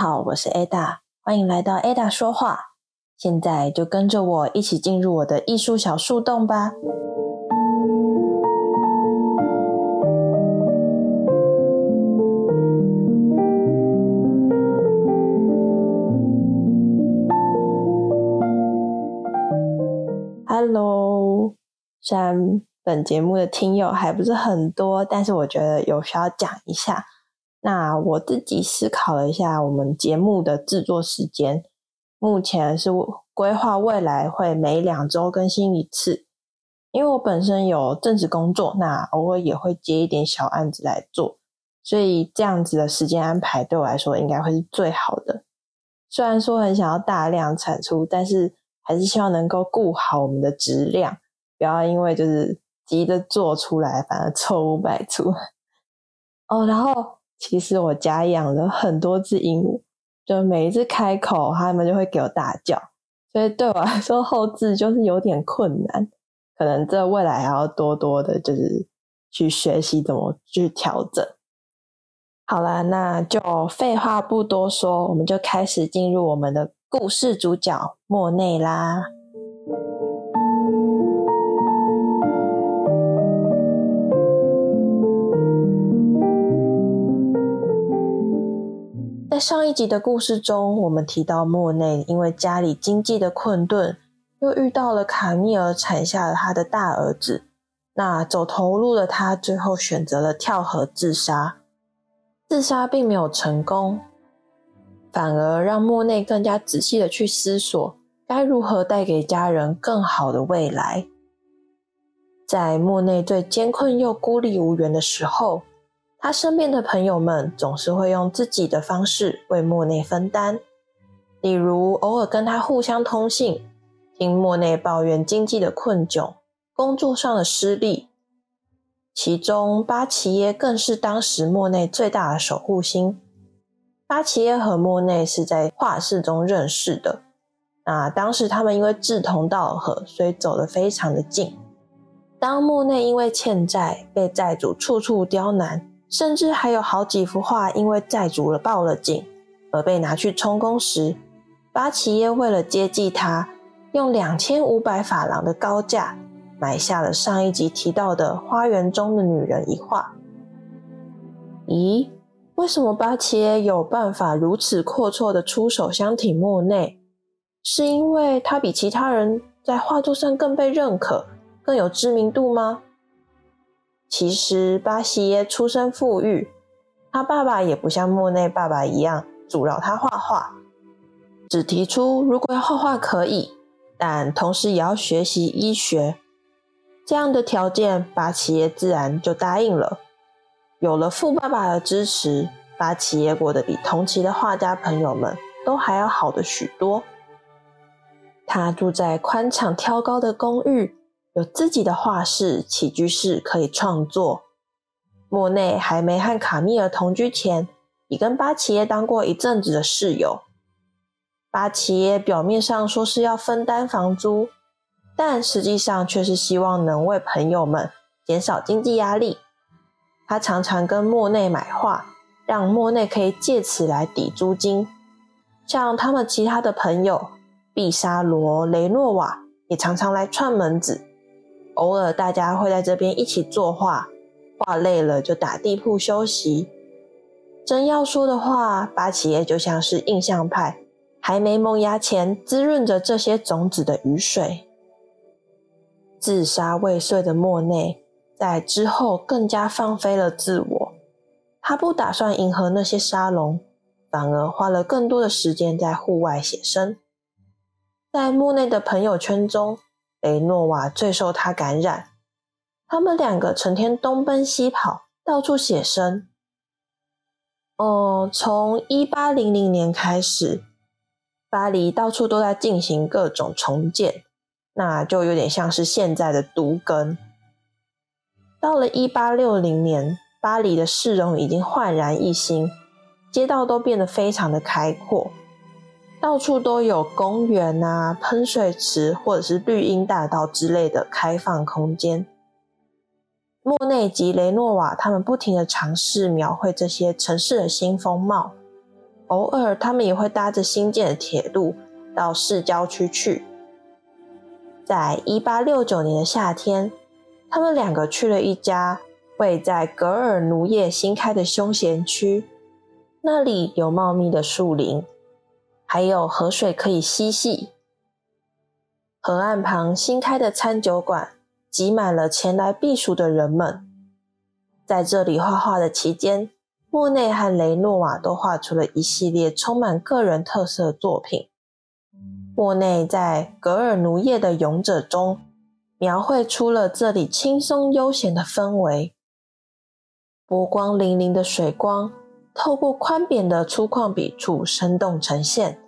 好，我是 Ada，欢迎来到 Ada 说话。现在就跟着我一起进入我的艺术小树洞吧。Hello，虽然本节目的听友还不是很多，但是我觉得有需要讲一下。那我自己思考了一下，我们节目的制作时间，目前是规划未来会每两周更新一次。因为我本身有正职工作，那偶尔也会接一点小案子来做，所以这样子的时间安排对我来说应该会是最好的。虽然说很想要大量产出，但是还是希望能够顾好我们的质量，不要因为就是急着做出来，反而错误百出。哦，然后。其实我家养了很多只鹦鹉，就每一次开口，它们就会给我大叫，所以对我来说后置就是有点困难，可能这未来还要多多的，就是去学习怎么去调整。好了，那就废话不多说，我们就开始进入我们的故事主角莫内啦。在上一集的故事中，我们提到莫内因为家里经济的困顿，又遇到了卡米尔产下了他的大儿子。那走投无路的他，最后选择了跳河自杀。自杀并没有成功，反而让莫内更加仔细的去思索，该如何带给家人更好的未来。在莫内最艰困又孤立无援的时候。他身边的朋友们总是会用自己的方式为莫内分担，例如偶尔跟他互相通信，听莫内抱怨经济的困窘、工作上的失利。其中，巴奇耶更是当时莫内最大的守护星。巴奇耶和莫内是在画室中认识的，那当时他们因为志同道合，所以走得非常的近。当莫内因为欠债被债主处处刁难。甚至还有好几幅画，因为债主了报了警，而被拿去充公时，巴奇耶为了接济他，用两千五百法郎的高价买下了上一集提到的《花园中的女人》一画。咦，为什么巴奇耶有办法如此阔绰的出手相挺莫内？是因为他比其他人在画作上更被认可，更有知名度吗？其实巴西耶出身富裕，他爸爸也不像莫内爸爸一样阻挠他画画，只提出如果要画画可以，但同时也要学习医学。这样的条件，巴奇耶自然就答应了。有了富爸爸的支持，巴奇耶过得比同期的画家朋友们都还要好的许多。他住在宽敞挑高的公寓。有自己的画室、起居室可以创作。莫内还没和卡米尔同居前，已跟巴奇耶当过一阵子的室友。巴奇耶表面上说是要分担房租，但实际上却是希望能为朋友们减少经济压力。他常常跟莫内买画，让莫内可以借此来抵租金。像他们其他的朋友毕沙罗、雷诺瓦也常常来串门子。偶尔大家会在这边一起作画，画累了就打地铺休息。真要说的话，巴奇耶就像是印象派还没萌芽前滋润着这些种子的雨水。自杀未遂的莫内，在之后更加放飞了自我。他不打算迎合那些沙龙，反而花了更多的时间在户外写生。在莫内的朋友圈中。雷诺瓦最受他感染，他们两个成天东奔西跑，到处写生。哦，从一八零零年开始，巴黎到处都在进行各种重建，那就有点像是现在的独根。到了一八六零年，巴黎的市容已经焕然一新，街道都变得非常的开阔。到处都有公园啊、喷水池或者是绿荫大道之类的开放空间。莫内及雷诺瓦他们不停的尝试描绘这些城市的新风貌，偶尔他们也会搭着新建的铁路到市郊区去。在一八六九年的夏天，他们两个去了一家位在格尔奴叶新开的休闲区，那里有茂密的树林，还有河水可以嬉戏。河岸旁新开的餐酒馆挤满了前来避暑的人们。在这里画画的期间，莫内和雷诺瓦都画出了一系列充满个人特色的作品。莫内在《格尔奴叶的勇者》中描绘出了这里轻松悠闲的氛围，波光粼粼的水光透过宽扁的粗犷笔触生动呈现，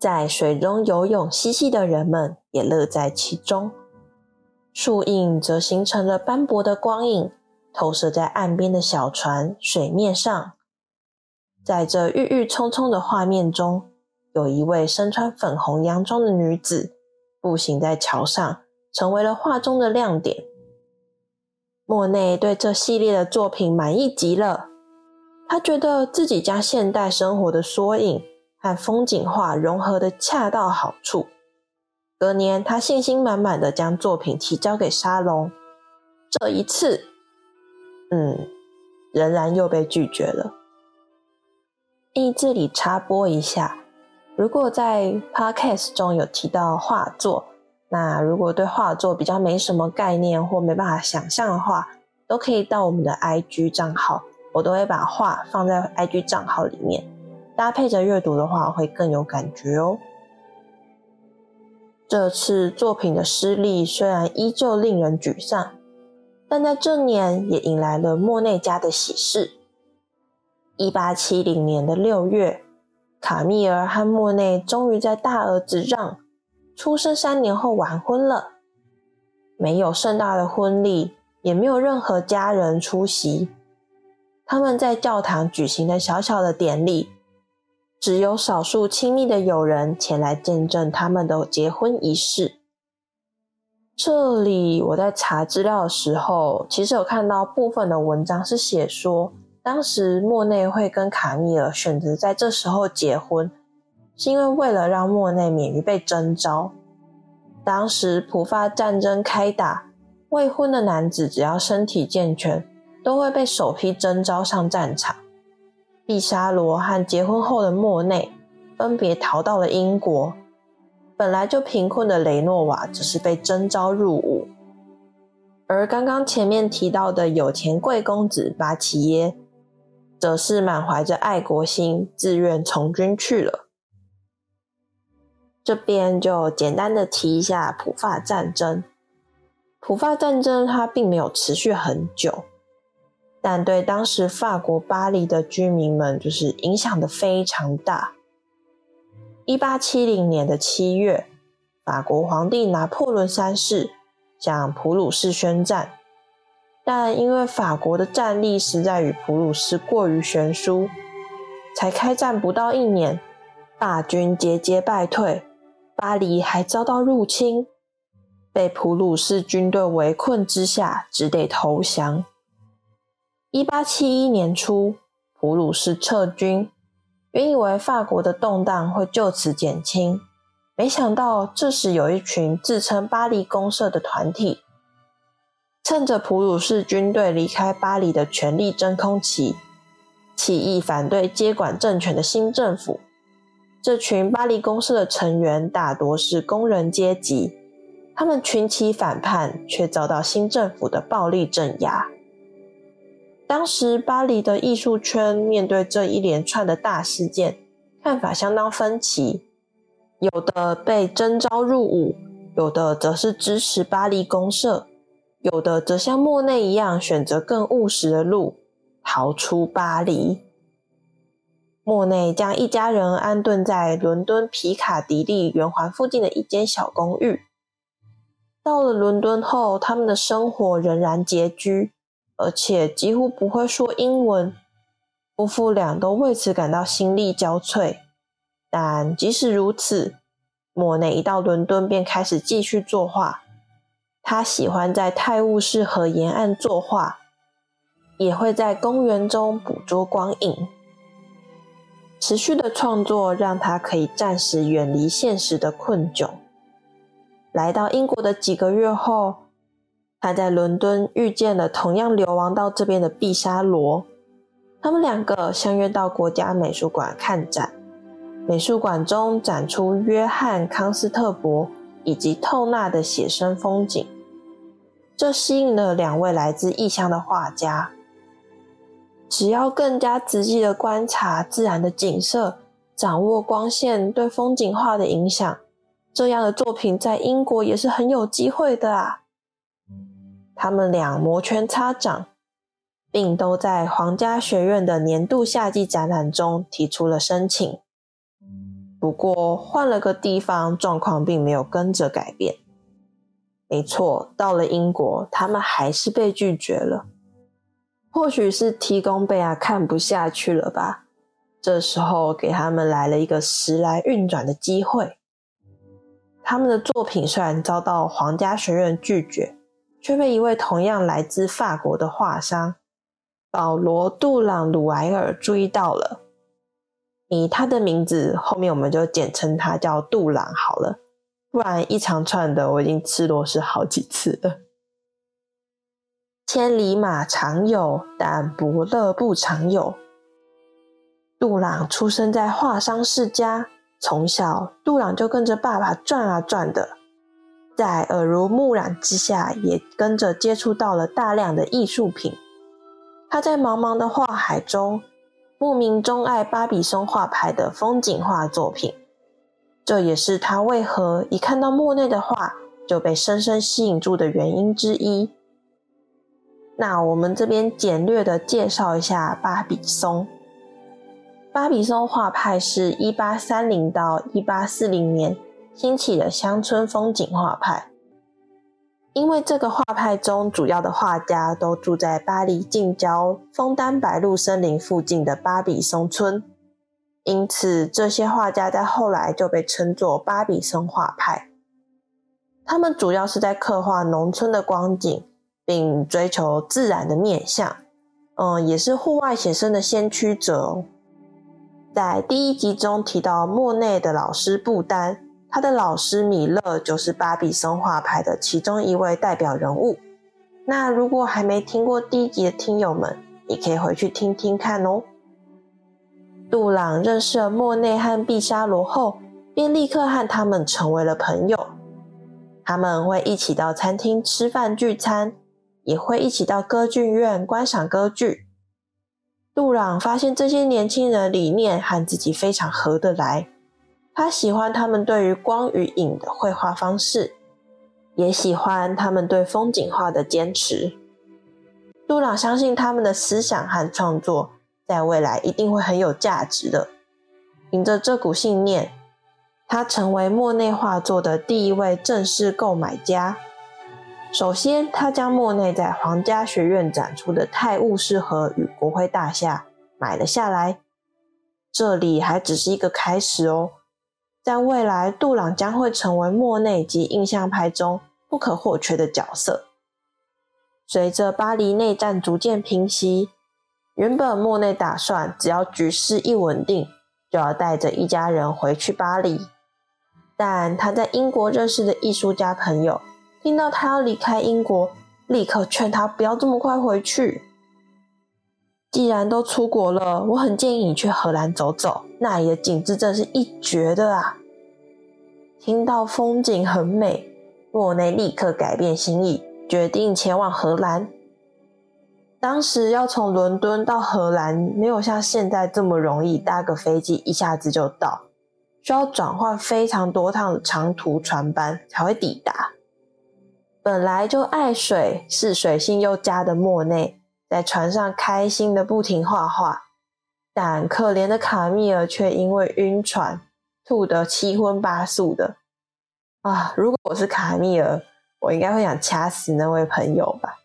在水中游泳嬉戏的人们也乐在其中。树影则形成了斑驳的光影。投射在岸边的小船水面上，在这郁郁葱葱的画面中，有一位身穿粉红洋装的女子步行在桥上，成为了画中的亮点。莫内对这系列的作品满意极了，他觉得自己将现代生活的缩影和风景画融合的恰到好处。隔年，他信心满满的将作品提交给沙龙，这一次。嗯，仍然又被拒绝了。意，这里插播一下，如果在 podcast 中有提到画作，那如果对画作比较没什么概念或没办法想象的话，都可以到我们的 IG 账号，我都会把画放在 IG 账号里面，搭配着阅读的话会更有感觉哦。这次作品的失利虽然依旧令人沮丧。但在这年也引来了莫内家的喜事。一八七零年的六月，卡密尔和莫内终于在大儿子让出生三年后完婚了。没有盛大的婚礼，也没有任何家人出席。他们在教堂举行的小小的典礼，只有少数亲密的友人前来见证他们的结婚仪式。这里我在查资料的时候，其实有看到部分的文章是写说，当时莫内会跟卡米尔选择在这时候结婚，是因为为了让莫内免于被征召。当时普法战争开打，未婚的男子只要身体健全，都会被首批征召上战场。毕沙罗和结婚后的莫内分别逃到了英国。本来就贫困的雷诺瓦只是被征召入伍，而刚刚前面提到的有钱贵公子巴奇耶，则是满怀着爱国心，自愿从军去了。这边就简单的提一下普法战争。普法战争它并没有持续很久，但对当时法国巴黎的居民们就是影响的非常大。一八七零年的七月，法国皇帝拿破仑三世向普鲁士宣战，但因为法国的战力实在与普鲁士过于悬殊，才开战不到一年，大军节节败退，巴黎还遭到入侵，被普鲁士军队围困之下，只得投降。一八七一年初，普鲁士撤军。原以为法国的动荡会就此减轻，没想到这时有一群自称巴黎公社的团体，趁着普鲁士军队离开巴黎的权力真空期，起义反对接管政权的新政府。这群巴黎公社的成员大多是工人阶级，他们群起反叛，却遭到新政府的暴力镇压。当时巴黎的艺术圈面对这一连串的大事件，看法相当分歧。有的被征召入伍，有的则是支持巴黎公社，有的则像莫内一样选择更务实的路，逃出巴黎。莫内将一家人安顿在伦敦皮卡迪利圆环附近的一间小公寓。到了伦敦后，他们的生活仍然拮据。而且几乎不会说英文，夫妇俩都为此感到心力交瘁。但即使如此，莫内一到伦敦便开始继续作画。他喜欢在泰晤士河沿岸作画，也会在公园中捕捉光影。持续的创作让他可以暂时远离现实的困窘。来到英国的几个月后，他在伦敦遇见了同样流亡到这边的毕沙罗，他们两个相约到国家美术馆看展。美术馆中展出约翰·康斯特伯以及透纳的写生风景，这吸引了两位来自异乡的画家。只要更加仔细的观察自然的景色，掌握光线对风景画的影响，这样的作品在英国也是很有机会的啊！他们俩摩拳擦掌，并都在皇家学院的年度夏季展览中提出了申请。不过换了个地方，状况并没有跟着改变。没错，到了英国，他们还是被拒绝了。或许是提供贝亚看不下去了吧。这时候给他们来了一个时来运转的机会。他们的作品虽然遭到皇家学院拒绝，却被一位同样来自法国的画商保罗·杜朗·鲁埃尔注意到了。以他的名字后面，我们就简称他叫杜朗好了，不然一长串的我已经吃螺丝好几次了。千里马常有，但伯乐不常有。杜朗出生在画商世家，从小杜朗就跟着爸爸转啊转的，在耳濡目染之下，也跟着接触到了大量的艺术品。他在茫茫的画海中。莫名钟爱巴比松画派的风景画作品，这也是他为何一看到莫内的画就被深深吸引住的原因之一。那我们这边简略的介绍一下巴比松。巴比松画派是一八三零到一八四零年兴起的乡村风景画派。因为这个画派中主要的画家都住在巴黎近郊枫丹白露森林附近的巴比松村，因此这些画家在后来就被称作巴比松画派。他们主要是在刻画农村的光景，并追求自然的面相，嗯，也是户外写生的先驱者哦。在第一集中提到莫内的老师布丹。他的老师米勒就是巴比松画派的其中一位代表人物。那如果还没听过第一集的听友们，也可以回去听听看哦。杜朗认识了莫内和毕沙罗后，便立刻和他们成为了朋友。他们会一起到餐厅吃饭聚餐，也会一起到歌剧院观赏歌剧。杜朗发现这些年轻人理念和自己非常合得来。他喜欢他们对于光与影的绘画方式，也喜欢他们对风景画的坚持。杜朗相信他们的思想和创作在未来一定会很有价值的。凭着这股信念，他成为莫内画作的第一位正式购买家。首先，他将莫内在皇家学院展出的泰晤士河与国会大厦买了下来。这里还只是一个开始哦。在未来，杜朗将会成为莫内及印象派中不可或缺的角色。随着巴黎内战逐渐平息，原本莫内打算只要局势一稳定，就要带着一家人回去巴黎。但他在英国认识的艺术家朋友听到他要离开英国，立刻劝他不要这么快回去。既然都出国了，我很建议你去荷兰走走，那里的景致真是一绝的啊！听到风景很美，莫内立刻改变心意，决定前往荷兰。当时要从伦敦到荷兰，没有像现在这么容易，搭个飞机一下子就到，需要转换非常多趟的长途船班才会抵达。本来就爱水、是水性又佳的莫内。在船上开心的不停画画，但可怜的卡米尔却因为晕船吐得七荤八素的。啊！如果我是卡米尔，我应该会想掐死那位朋友吧。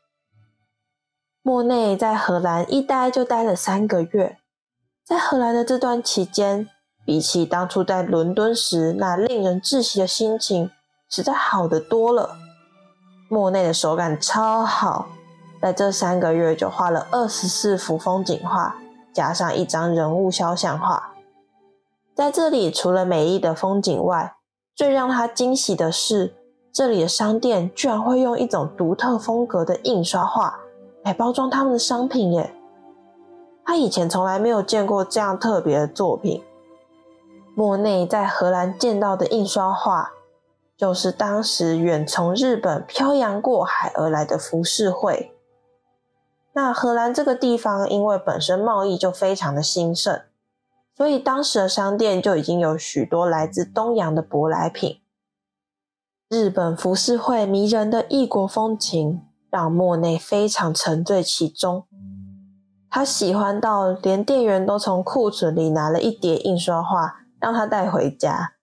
莫内在荷兰一待就待了三个月，在荷兰的这段期间，比起当初在伦敦时那令人窒息的心情，实在好得多了。莫内的手感超好。在这三个月就画了二十四幅风景画，加上一张人物肖像画，在这里，除了美丽的风景外，最让他惊喜的是，这里的商店居然会用一种独特风格的印刷画来包装他们的商品耶！他以前从来没有见过这样特别的作品。莫内在荷兰见到的印刷画，就是当时远从日本漂洋过海而来的浮世绘。那荷兰这个地方，因为本身贸易就非常的兴盛，所以当时的商店就已经有许多来自东洋的舶来品。日本浮世绘迷人的异国风情，让莫内非常沉醉其中。他喜欢到连店员都从库存里拿了一叠印刷画，让他带回家。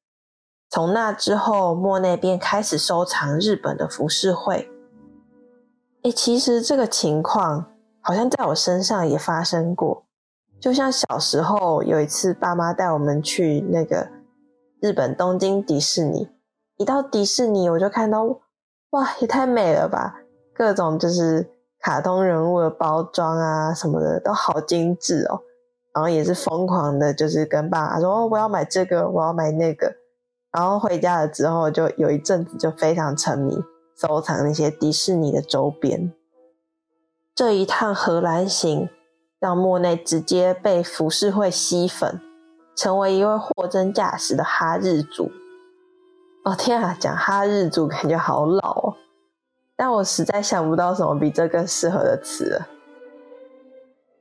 从那之后，莫内便开始收藏日本的浮世绘。诶，其实这个情况。好像在我身上也发生过，就像小时候有一次，爸妈带我们去那个日本东京迪士尼，一到迪士尼我就看到，哇，也太美了吧！各种就是卡通人物的包装啊什么的都好精致哦，然后也是疯狂的，就是跟爸爸说，我要买这个，我要买那个，然后回家了之后就有一阵子就非常沉迷收藏那些迪士尼的周边。这一趟荷兰行，让莫内直接被浮世绘吸粉，成为一位货真价实的哈日族。哦天啊，讲哈日族感觉好老哦，但我实在想不到什么比这更适合的词。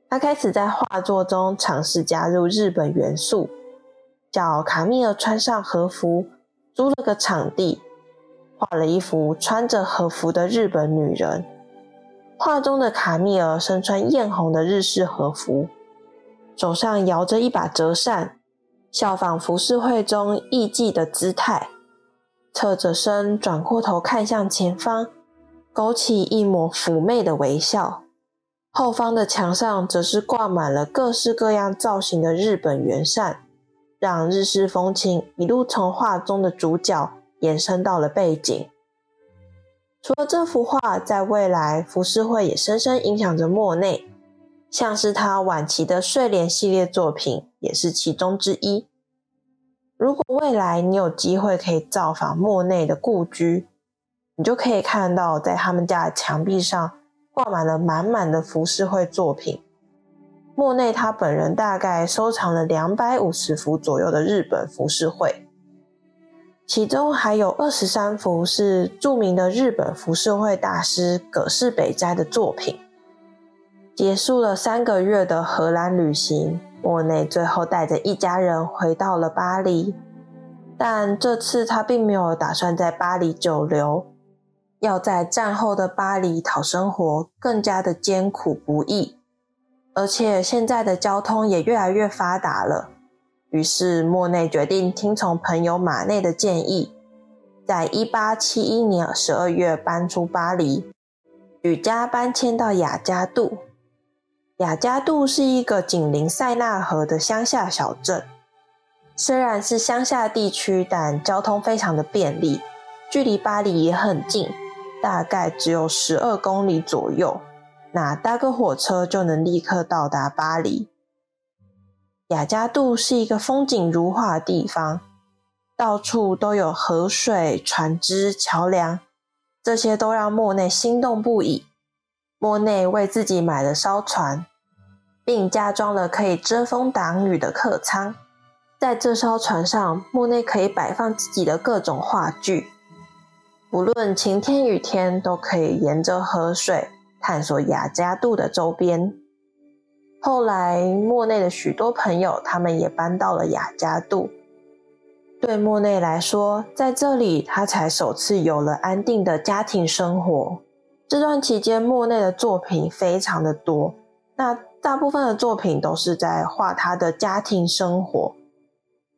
他开始在画作中尝试加入日本元素，叫卡米尔穿上和服，租了个场地，画了一幅穿着和服的日本女人。画中的卡米尔身穿艳红的日式和服，手上摇着一把折扇，效仿浮世绘中艺妓的姿态，侧着身转过头看向前方，勾起一抹妩媚的微笑。后方的墙上则是挂满了各式各样造型的日本圆扇，让日式风情一路从画中的主角延伸到了背景。除了这幅画，在未来浮世绘也深深影响着莫内，像是他晚期的睡莲系列作品也是其中之一。如果未来你有机会可以造访莫内的故居，你就可以看到在他们家墙壁上挂满了满满的浮世绘作品。莫内他本人大概收藏了两百五十幅左右的日本浮世绘。其中还有二十三幅是著名的日本浮世绘大师葛饰北斋的作品。结束了三个月的荷兰旅行，莫内最后带着一家人回到了巴黎。但这次他并没有打算在巴黎久留，要在战后的巴黎讨生活更加的艰苦不易，而且现在的交通也越来越发达了。于是，莫内决定听从朋友马内的建议，在一八七一年十二月搬出巴黎，举家搬迁到雅加杜。雅加杜是一个紧邻塞纳河的乡下小镇，虽然是乡下地区，但交通非常的便利，距离巴黎也很近，大概只有十二公里左右，那搭个火车就能立刻到达巴黎。雅加杜是一个风景如画的地方，到处都有河水、船只、桥梁，这些都让莫内心动不已。莫内为自己买了艘船，并加装了可以遮风挡雨的客舱。在这艘船上，莫内可以摆放自己的各种画具，不论晴天雨天，都可以沿着河水探索雅加杜的周边。后来，莫内的许多朋友，他们也搬到了雅加杜。对莫内来说，在这里他才首次有了安定的家庭生活。这段期间，莫内的作品非常的多，那大部分的作品都是在画他的家庭生活。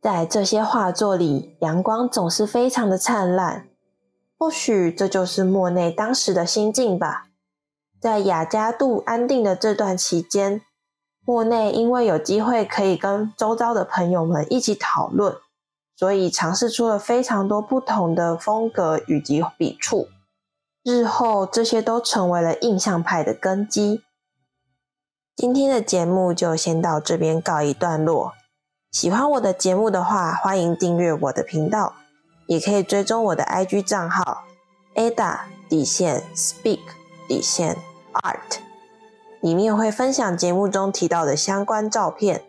在这些画作里，阳光总是非常的灿烂。或许这就是莫内当时的心境吧。在雅加杜安定的这段期间。莫内因为有机会可以跟周遭的朋友们一起讨论，所以尝试出了非常多不同的风格以及笔触。日后这些都成为了印象派的根基。今天的节目就先到这边告一段落，喜欢我的节目的话，欢迎订阅我的频道，也可以追踪我的 IG 账号 Ada 底线 Speak 底线 Art，里面会分享节目中提到的相关照片，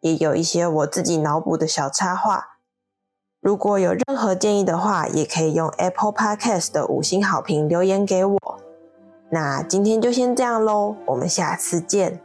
也有一些我自己脑补的小插画。如果有任何建议的话，也可以用 Apple Podcast 的五星好评留言给我。那今天就先这样喽，我们下次见。